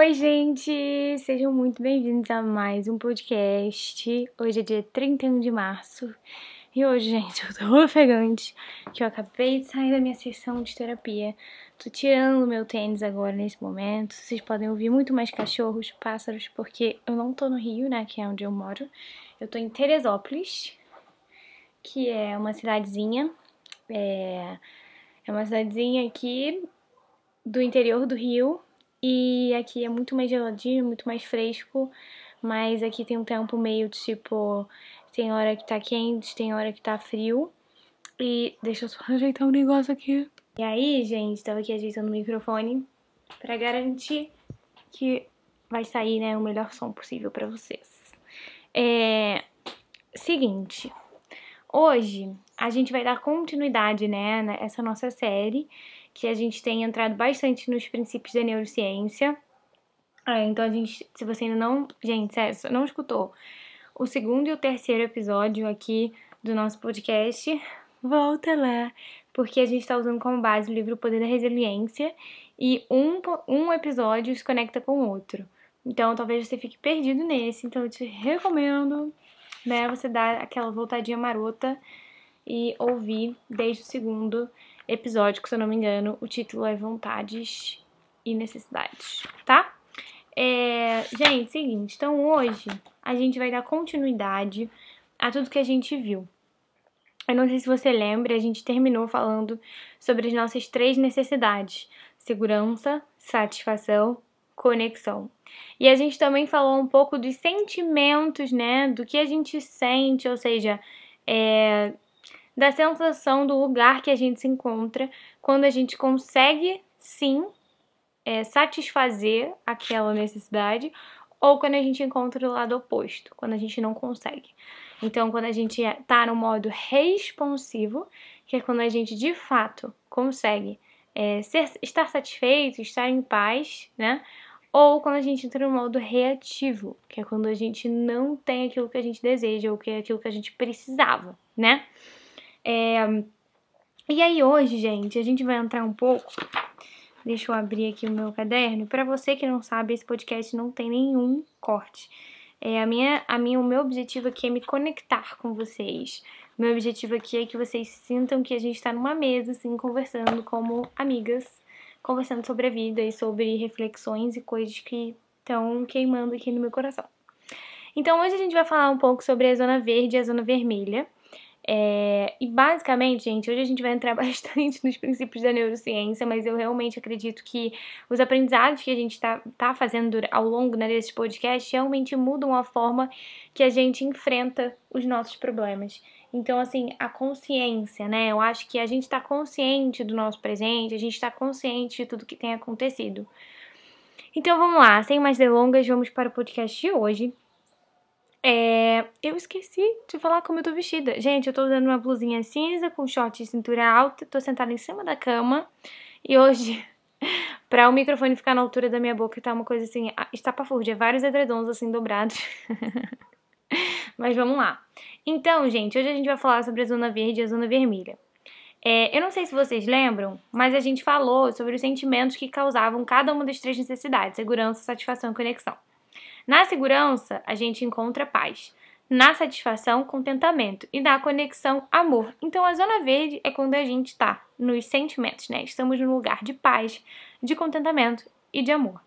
Oi, gente! Sejam muito bem-vindos a mais um podcast. Hoje é dia 31 de março e hoje, gente, eu tô ofegante que eu acabei de sair da minha sessão de terapia. Tô tirando meu tênis agora nesse momento. Vocês podem ouvir muito mais cachorros, pássaros, porque eu não tô no Rio, né, que é onde eu moro. Eu tô em Teresópolis, que é uma cidadezinha. É, é uma cidadezinha aqui do interior do Rio e aqui é muito mais geladinho, muito mais fresco, mas aqui tem um tempo meio tipo, tem hora que tá quente, tem hora que tá frio. E deixa eu só ajeitar um negócio aqui. E aí, gente, tava aqui ajeitando o microfone para garantir que vai sair, né, o melhor som possível para vocês. É seguinte, hoje a gente vai dar continuidade, né, nessa nossa série que a gente tem entrado bastante nos princípios da neurociência. É, então a gente, se você ainda não, gente, sério, não escutou o segundo e o terceiro episódio aqui do nosso podcast, volta lá, porque a gente está usando como base o livro O Poder da Resiliência e um, um episódio se conecta com o outro. Então talvez você fique perdido nesse, então eu te recomendo, né, você dar aquela voltadinha marota e ouvir desde o segundo episódio, se eu não me engano, o título é Vontades e Necessidades, tá? É, gente, seguinte, então hoje a gente vai dar continuidade a tudo que a gente viu. Eu não sei se você lembra, a gente terminou falando sobre as nossas três necessidades: segurança, satisfação, conexão. E a gente também falou um pouco dos sentimentos, né? Do que a gente sente, ou seja, é, da sensação do lugar que a gente se encontra quando a gente consegue sim é, satisfazer aquela necessidade ou quando a gente encontra o lado oposto, quando a gente não consegue. Então, quando a gente está no modo responsivo, que é quando a gente de fato consegue é, ser, estar satisfeito, estar em paz, né? Ou quando a gente entra no modo reativo, que é quando a gente não tem aquilo que a gente deseja ou que é aquilo que a gente precisava, né? É... E aí hoje, gente, a gente vai entrar um pouco. Deixa eu abrir aqui o meu caderno. Para você que não sabe, esse podcast não tem nenhum corte. É, a minha, a minha, o meu objetivo aqui é me conectar com vocês. Meu objetivo aqui é que vocês sintam que a gente está numa mesa, assim, conversando como amigas, conversando sobre a vida e sobre reflexões e coisas que estão queimando aqui no meu coração. Então, hoje a gente vai falar um pouco sobre a zona verde e a zona vermelha. É, e basicamente, gente, hoje a gente vai entrar bastante nos princípios da neurociência, mas eu realmente acredito que os aprendizados que a gente está tá fazendo ao longo né, desse podcast realmente mudam a forma que a gente enfrenta os nossos problemas. Então, assim, a consciência, né? Eu acho que a gente está consciente do nosso presente, a gente está consciente de tudo que tem acontecido. Então vamos lá, sem mais delongas, vamos para o podcast de hoje. É, eu esqueci de falar como eu tô vestida. Gente, eu tô usando uma blusinha cinza com short e cintura alta, tô sentada em cima da cama e hoje, pra o microfone ficar na altura da minha boca, tá uma coisa assim, estapafúrdia, vários edredons assim dobrados. Mas vamos lá. Então, gente, hoje a gente vai falar sobre a zona verde e a zona vermelha. É, eu não sei se vocês lembram, mas a gente falou sobre os sentimentos que causavam cada uma das três necessidades: segurança, satisfação e conexão. Na segurança, a gente encontra paz. Na satisfação, contentamento. E na conexão, amor. Então, a zona verde é quando a gente está nos sentimentos, né? Estamos num lugar de paz, de contentamento e de amor.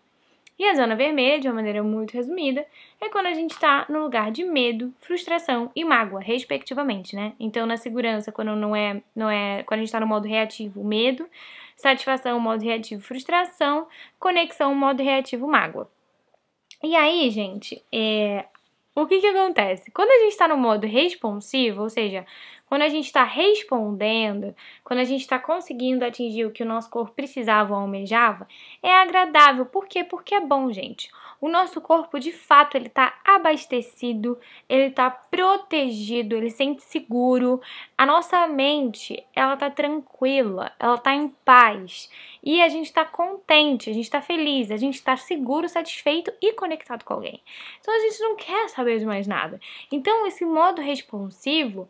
E a zona vermelha, de uma maneira muito resumida, é quando a gente está no lugar de medo, frustração e mágoa, respectivamente, né? Então, na segurança, quando não é, não é, quando a gente está no modo reativo, medo, satisfação, modo reativo, frustração, conexão, modo reativo, mágoa. E aí, gente, é, o que que acontece? Quando a gente está no modo responsivo, ou seja, quando a gente está respondendo, quando a gente está conseguindo atingir o que o nosso corpo precisava ou almejava, é agradável. Por quê? Porque é bom, gente o nosso corpo de fato ele está abastecido, ele está protegido, ele sente seguro. A nossa mente ela está tranquila, ela está em paz e a gente está contente, a gente está feliz, a gente está seguro, satisfeito e conectado com alguém. Então a gente não quer saber de mais nada. Então esse modo responsivo,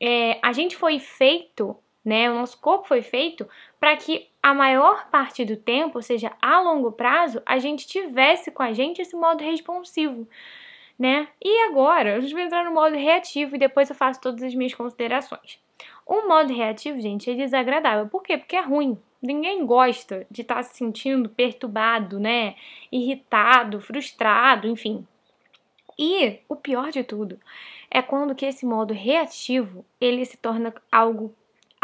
é, a gente foi feito né? O nosso corpo foi feito para que a maior parte do tempo, ou seja, a longo prazo, a gente tivesse com a gente esse modo responsivo, né? E agora, a gente vai entrar no modo reativo e depois eu faço todas as minhas considerações. O modo reativo, gente, é desagradável. Por quê? Porque é ruim. Ninguém gosta de estar tá se sentindo perturbado, né? Irritado, frustrado, enfim. E o pior de tudo é quando que esse modo reativo ele se torna algo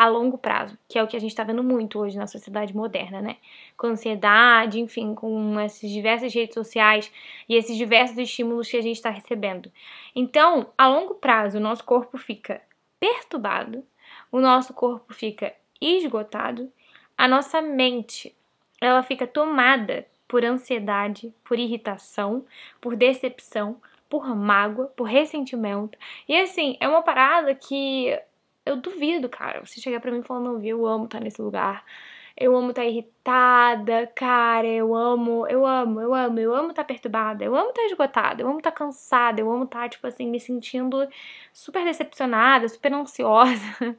a longo prazo, que é o que a gente está vendo muito hoje na sociedade moderna, né? Com ansiedade, enfim, com essas diversas redes sociais e esses diversos estímulos que a gente está recebendo. Então, a longo prazo, o nosso corpo fica perturbado, o nosso corpo fica esgotado, a nossa mente ela fica tomada por ansiedade, por irritação, por decepção, por mágoa, por ressentimento. E assim, é uma parada que eu duvido, cara. Você chegar pra mim falando, não, viu, eu amo estar nesse lugar. Eu amo estar irritada, cara. Eu amo, eu amo, eu amo, eu amo estar perturbada. Eu amo estar esgotada. Eu amo estar cansada. Eu amo estar, tipo assim, me sentindo super decepcionada, super ansiosa.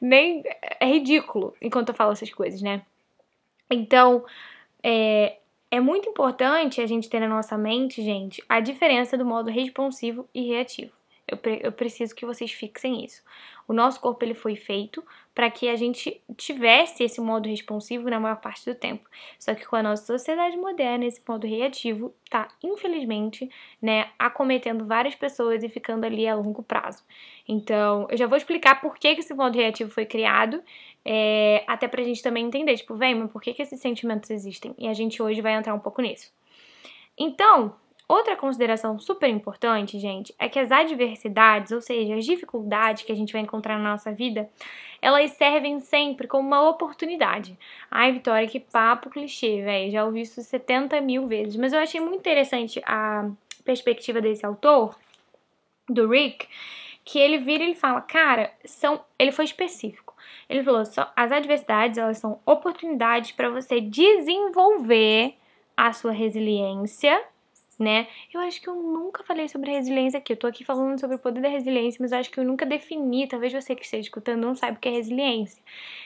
Nem. É ridículo enquanto eu falo essas coisas, né? Então, é, é muito importante a gente ter na nossa mente, gente, a diferença do modo responsivo e reativo. Eu, pre eu preciso que vocês fixem isso. O nosso corpo ele foi feito para que a gente tivesse esse modo responsivo na maior parte do tempo. Só que com a nossa sociedade moderna, esse modo reativo tá, infelizmente, né, acometendo várias pessoas e ficando ali a longo prazo. Então, eu já vou explicar por que, que esse modo reativo foi criado, é, até pra gente também entender, tipo, vem, mas por que, que esses sentimentos existem? E a gente hoje vai entrar um pouco nisso. Então, Outra consideração super importante, gente, é que as adversidades, ou seja, as dificuldades que a gente vai encontrar na nossa vida, elas servem sempre como uma oportunidade. Ai, Vitória, que papo clichê, velho. Já ouvi isso 70 mil vezes. Mas eu achei muito interessante a perspectiva desse autor, do Rick, que ele vira e ele fala, cara, são. Ele foi específico. Ele falou: as adversidades elas são oportunidades para você desenvolver a sua resiliência né? Eu acho que eu nunca falei sobre resiliência aqui. Eu tô aqui falando sobre o poder da resiliência, mas eu acho que eu nunca defini. Talvez você que esteja escutando não saiba o que é resiliência.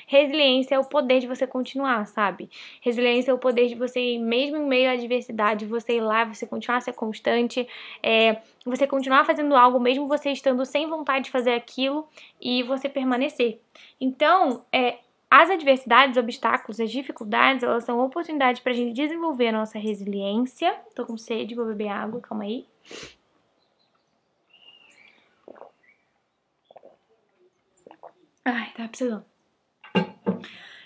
Resiliência é o poder de você continuar, sabe? Resiliência é o poder de você, mesmo em meio à adversidade, você ir lá, você continuar a ser constante, é, você continuar fazendo algo, mesmo você estando sem vontade de fazer aquilo, e você permanecer. Então, é, as adversidades, obstáculos, as dificuldades, elas são oportunidades para a gente desenvolver a nossa resiliência. Tô com sede, vou beber água, calma aí. Ai, tá precisando.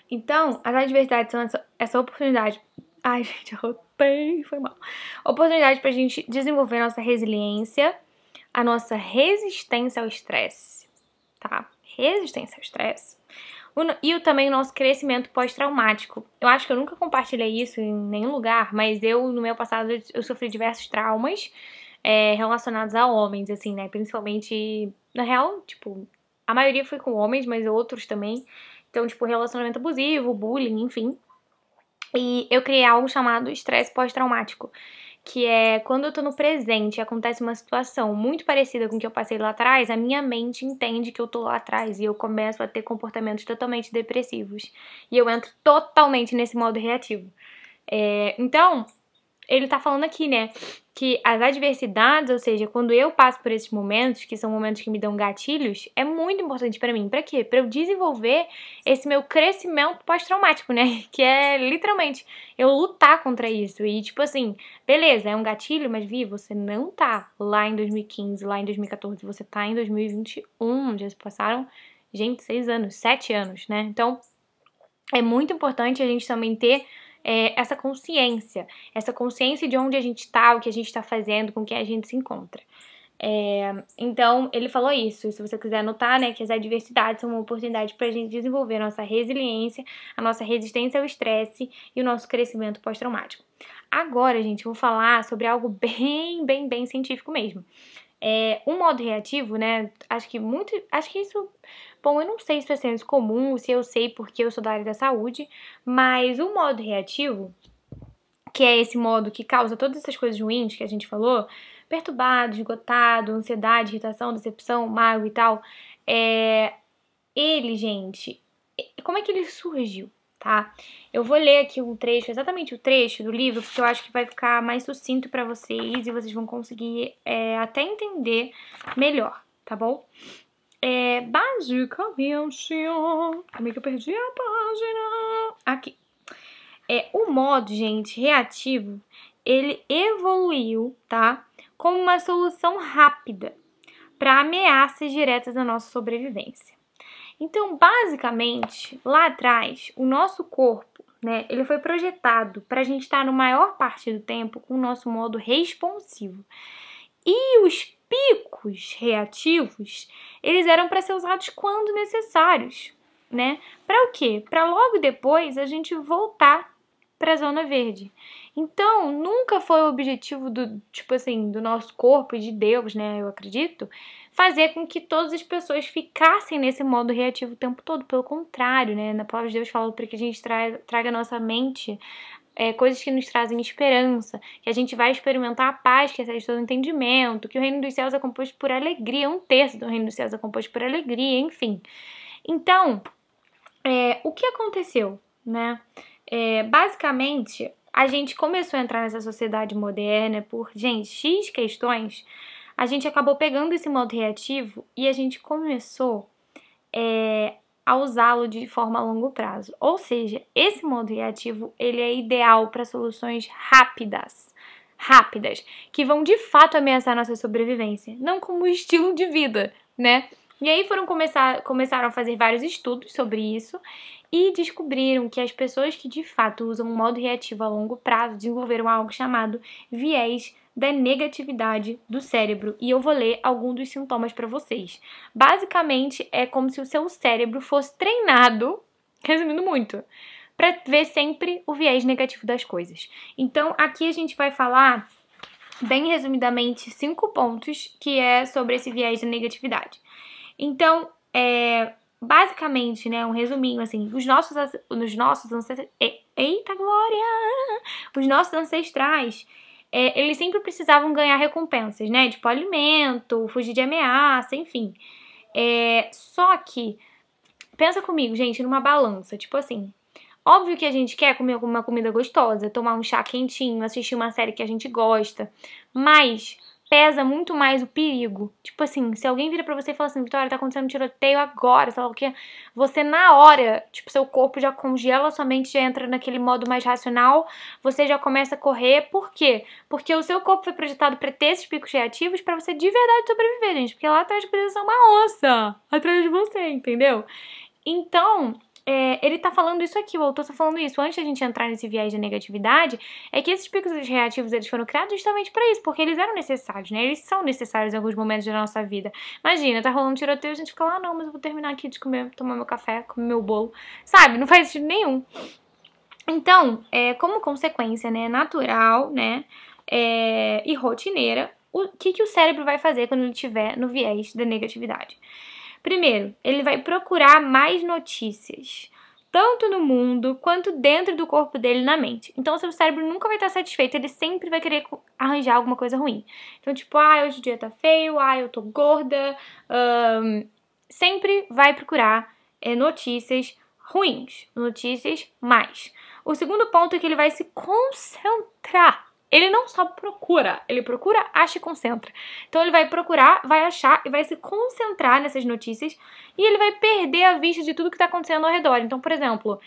Então, as adversidades são essa, essa oportunidade. Ai, gente, arrotei, foi mal. Oportunidade pra gente desenvolver a nossa resiliência, a nossa resistência ao estresse, tá? Resistência ao estresse e também o nosso crescimento pós-traumático. Eu acho que eu nunca compartilhei isso em nenhum lugar, mas eu, no meu passado, eu sofri diversos traumas é, relacionados a homens, assim, né? Principalmente, na real, tipo, a maioria foi com homens, mas outros também. Então, tipo, relacionamento abusivo, bullying, enfim. E eu criei algo chamado estresse pós-traumático que é quando eu tô no presente e acontece uma situação muito parecida com o que eu passei lá atrás, a minha mente entende que eu tô lá atrás e eu começo a ter comportamentos totalmente depressivos. E eu entro totalmente nesse modo reativo. É, então, ele tá falando aqui, né, que as adversidades, ou seja, quando eu passo por esses momentos, que são momentos que me dão gatilhos, é muito importante para mim. Para quê? Para eu desenvolver esse meu crescimento pós-traumático, né? Que é literalmente eu lutar contra isso. E tipo assim, beleza, é um gatilho, mas vi, você não tá lá em 2015, lá em 2014, você tá em 2021, já se passaram, gente, seis anos, sete anos, né? Então, é muito importante a gente também ter é, essa consciência, essa consciência de onde a gente está, o que a gente está fazendo, com quem a gente se encontra. É, então, ele falou isso. Se você quiser anotar, né, que as adversidades são uma oportunidade para a gente desenvolver nossa resiliência, a nossa resistência ao estresse e o nosso crescimento pós-traumático. Agora, gente, vou falar sobre algo bem, bem, bem científico mesmo. É, um modo reativo, né? Acho que muito. Acho que isso Bom, eu não sei se é senso comum, se eu sei porque eu sou da área da saúde, mas o modo reativo, que é esse modo que causa todas essas coisas ruins que a gente falou, perturbado, esgotado, ansiedade, irritação, decepção, mago e tal, é ele, gente, como é que ele surgiu, tá? Eu vou ler aqui um trecho, exatamente o trecho do livro, porque eu acho que vai ficar mais sucinto para vocês e vocês vão conseguir é, até entender melhor, tá bom? É, basicamente, como é que eu perdi a página? Aqui. É, o modo, gente, reativo, ele evoluiu, tá? Como uma solução rápida para ameaças diretas à nossa sobrevivência. Então, basicamente, lá atrás, o nosso corpo, né, ele foi projetado para a gente estar no maior parte do tempo com o nosso modo responsivo. E os picos reativos, eles eram para ser usados quando necessários, né? Para o quê? Para logo depois a gente voltar para a zona verde. Então, nunca foi o objetivo do, tipo assim, do nosso corpo e de Deus, né, eu acredito, fazer com que todas as pessoas ficassem nesse modo reativo o tempo todo. Pelo contrário, né? Na palavra de Deus fala para que a gente traga, traga nossa mente é, coisas que nos trazem esperança, que a gente vai experimentar a paz que excede todo entendimento, que o reino dos céus é composto por alegria, um terço do reino dos céus é composto por alegria, enfim. Então, é, o que aconteceu, né? É, basicamente, a gente começou a entrar nessa sociedade moderna por, gente, X questões a gente acabou pegando esse modo reativo e a gente começou é, a usá-lo de forma a longo prazo. Ou seja, esse modo reativo ele é ideal para soluções rápidas, rápidas, que vão de fato ameaçar nossa sobrevivência, não como estilo de vida, né? E aí foram começar, começaram a fazer vários estudos sobre isso e descobriram que as pessoas que de fato usam o modo reativo a longo prazo desenvolveram algo chamado viés da negatividade do cérebro e eu vou ler alguns dos sintomas para vocês. Basicamente, é como se o seu cérebro fosse treinado, resumindo muito, para ver sempre o viés negativo das coisas. Então, aqui a gente vai falar bem resumidamente cinco pontos que é sobre esse viés da negatividade. Então, é, basicamente, né, um resuminho assim, os nossos os nossos ancestrais, eita glória, os nossos ancestrais é, eles sempre precisavam ganhar recompensas, né? Tipo alimento, fugir de ameaça, enfim. É, só que, pensa comigo, gente, numa balança. Tipo assim, óbvio que a gente quer comer uma comida gostosa, tomar um chá quentinho, assistir uma série que a gente gosta, mas pesa muito mais o perigo. Tipo assim, se alguém vira pra você e fala assim, Vitória, tá acontecendo um tiroteio agora, sei lá o que, você na hora, tipo, seu corpo já congela, sua mente já entra naquele modo mais racional, você já começa a correr. Por quê? Porque o seu corpo foi projetado para ter esses picos reativos para você de verdade sobreviver, gente. Porque lá atrás poderia ser uma onça atrás de você, entendeu? Então, é, ele tá falando isso aqui, o autor tá falando isso, antes da gente entrar nesse viés de negatividade, é que esses picos reativos eles foram criados justamente para isso, porque eles eram necessários, né? Eles são necessários em alguns momentos da nossa vida. Imagina, tá rolando tiroteio, a gente fica lá, ah, não, mas eu vou terminar aqui de comer, tomar meu café, comer meu bolo, sabe? Não faz sentido nenhum. Então, é, como consequência, né, natural, né, é, e rotineira, o que, que o cérebro vai fazer quando ele estiver no viés da negatividade? Primeiro, ele vai procurar mais notícias, tanto no mundo quanto dentro do corpo dele na mente. Então, seu cérebro nunca vai estar satisfeito, ele sempre vai querer arranjar alguma coisa ruim. Então, tipo, ah, hoje o dia tá feio, ah, eu tô gorda. Sempre vai procurar é, notícias ruins, notícias mais. O segundo ponto é que ele vai se concentrar ele não só procura, ele procura, acha e concentra. Então ele vai procurar, vai achar e vai se concentrar nessas notícias e ele vai perder a vista de tudo que está acontecendo ao redor. Então, por exemplo,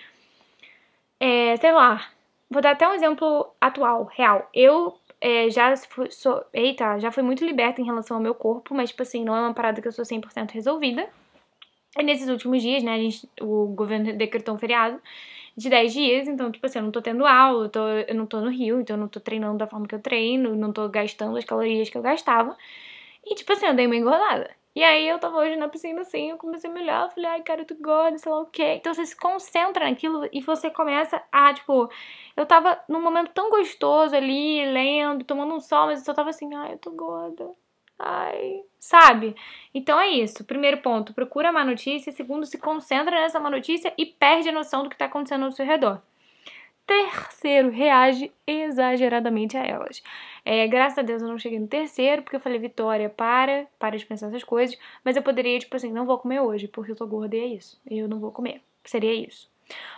é, sei lá, vou dar até um exemplo atual, real. Eu é, já fui, sou, eita, já fui muito liberta em relação ao meu corpo, mas tipo assim, não é uma parada que eu sou 100% resolvida. E nesses últimos dias, né, gente, o governo decretou um feriado de 10 dias, então, tipo assim, eu não tô tendo aula, eu, tô, eu não tô no Rio, então eu não tô treinando da forma que eu treino, não tô gastando as calorias que eu gastava. E, tipo assim, eu dei uma engordada. E aí eu tava hoje na piscina assim, eu comecei a me olhar, eu falei, ai, cara, tu gorda, sei lá o quê. Então você se concentra naquilo e você começa a, tipo, eu tava num momento tão gostoso ali, lendo, tomando um sol, mas eu só tava assim, ai, eu tô gorda. Ai, sabe? Então é isso. Primeiro ponto, procura má notícia. Segundo, se concentra nessa má notícia e perde a noção do que está acontecendo ao seu redor. Terceiro, reage exageradamente a elas. É, graças a Deus eu não cheguei no terceiro, porque eu falei, Vitória, para, para de pensar essas coisas. Mas eu poderia, tipo assim, não vou comer hoje, porque eu tô gorda e é isso. Eu não vou comer. seria isso.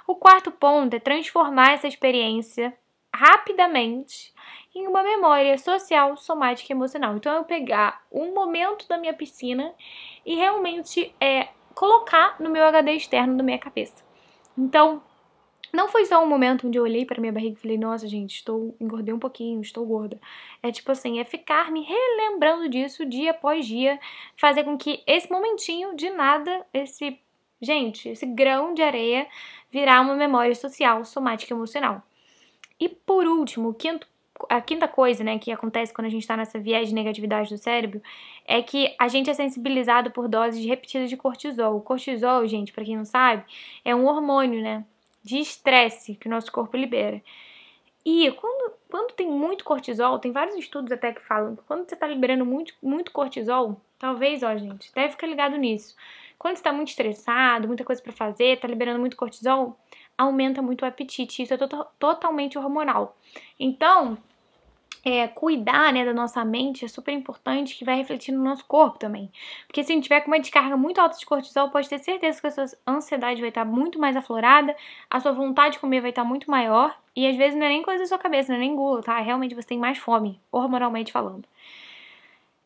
O quarto ponto é transformar essa experiência rapidamente em uma memória social, somática e emocional. Então, eu pegar um momento da minha piscina e realmente é, colocar no meu HD externo da minha cabeça. Então, não foi só um momento onde eu olhei para minha barriga e falei, nossa, gente, estou engordei um pouquinho, estou gorda. É tipo assim, é ficar me relembrando disso dia após dia, fazer com que esse momentinho de nada, esse, gente, esse grão de areia virar uma memória social, somática e emocional. E por último, quinto a quinta coisa, né, que acontece quando a gente está nessa viés de negatividade do cérebro é que a gente é sensibilizado por doses repetidas de cortisol. O cortisol, gente, para quem não sabe, é um hormônio, né, de estresse que o nosso corpo libera. E quando, quando tem muito cortisol, tem vários estudos até que falam que quando você está liberando muito, muito cortisol, talvez, ó, gente, deve ficar ligado nisso. Quando você está muito estressado, muita coisa para fazer, está liberando muito cortisol, aumenta muito o apetite. Isso é to totalmente hormonal. Então, é, cuidar né, da nossa mente é super importante que vai refletir no nosso corpo também. Porque se a gente tiver com uma descarga muito alta de cortisol, pode ter certeza que a sua ansiedade vai estar muito mais aflorada, a sua vontade de comer vai estar muito maior, e às vezes não é nem coisa da sua cabeça, não é nem gula, tá? Realmente você tem mais fome, hormonalmente falando.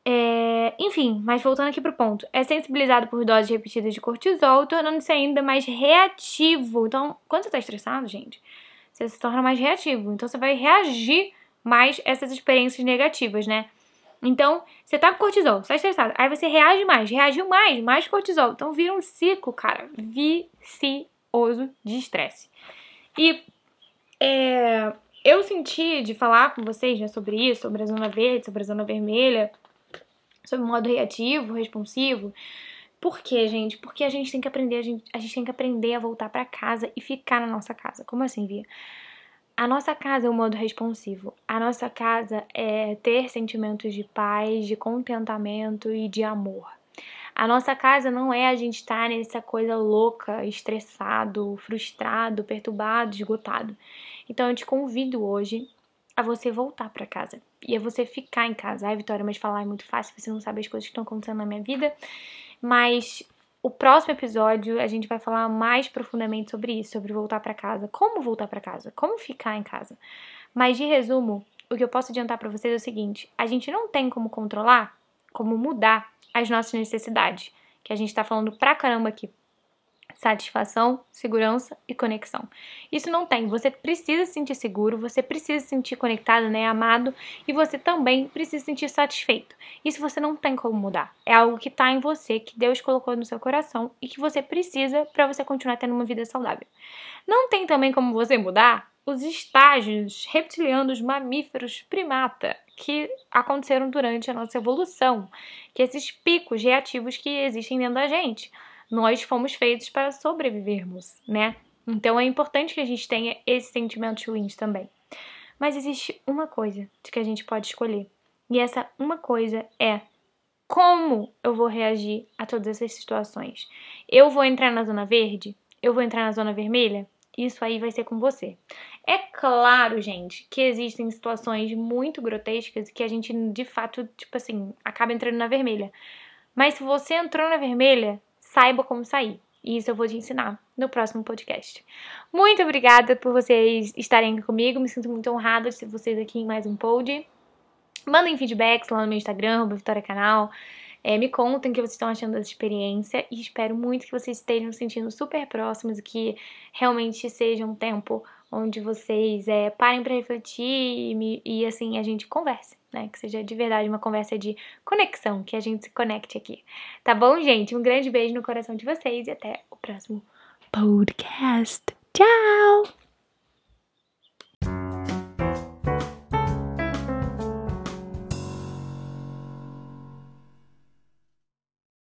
É, enfim, mas voltando aqui pro ponto, é sensibilizado por doses repetidas de cortisol, tornando-se ainda mais reativo. Então, quando você tá estressado, gente, você se torna mais reativo. Então, você vai reagir mais essas experiências negativas, né? Então, você tá com cortisol, você tá estressado, aí você reage mais, reagiu mais, mais cortisol. Então, vira um ciclo, cara, vicioso de estresse. E é, eu senti de falar com vocês né, sobre isso, sobre a zona verde, sobre a zona vermelha, sobre o modo reativo, responsivo. Por quê, gente? Porque a gente tem que aprender, a gente, a gente tem que aprender a voltar para casa e ficar na nossa casa. Como assim, Via? A nossa casa é o modo responsivo. A nossa casa é ter sentimentos de paz, de contentamento e de amor. A nossa casa não é a gente estar tá nessa coisa louca, estressado, frustrado, perturbado, esgotado. Então eu te convido hoje a você voltar para casa e a você ficar em casa. Ai, Vitória, mas falar é muito fácil, você não sabe as coisas que estão acontecendo na minha vida. Mas o próximo episódio a gente vai falar mais profundamente sobre isso, sobre voltar para casa, como voltar para casa, como ficar em casa. Mas de resumo, o que eu posso adiantar para vocês é o seguinte: a gente não tem como controlar, como mudar as nossas necessidades, que a gente tá falando pra caramba aqui satisfação, segurança e conexão. Isso não tem. Você precisa se sentir seguro, você precisa se sentir conectado, né, amado, e você também precisa se sentir satisfeito. Isso você não tem como mudar. É algo que está em você, que Deus colocou no seu coração e que você precisa para você continuar tendo uma vida saudável. Não tem também como você mudar os estágios reptilianos, mamíferos, primata, que aconteceram durante a nossa evolução, que esses picos reativos que existem dentro da gente nós fomos feitos para sobrevivermos, né? Então é importante que a gente tenha esses sentimentos ruins também. Mas existe uma coisa de que a gente pode escolher. E essa uma coisa é como eu vou reagir a todas essas situações. Eu vou entrar na zona verde? Eu vou entrar na zona vermelha? Isso aí vai ser com você. É claro, gente, que existem situações muito grotescas que a gente de fato, tipo assim, acaba entrando na vermelha. Mas se você entrou na vermelha, saiba como sair. E isso eu vou te ensinar no próximo podcast. Muito obrigada por vocês estarem aqui comigo. Me sinto muito honrada de ter vocês aqui em mais um pod. Mandem feedbacks lá no meu Instagram, Vitória Canal. É, me contem o que vocês estão achando dessa experiência e espero muito que vocês estejam sentindo super próximos e que realmente seja um tempo onde vocês é, parem para refletir e, e, assim a gente converse, né? Que seja de verdade uma conversa de conexão, que a gente se conecte aqui. Tá bom, gente? Um grande beijo no coração de vocês e até o próximo podcast. Tchau!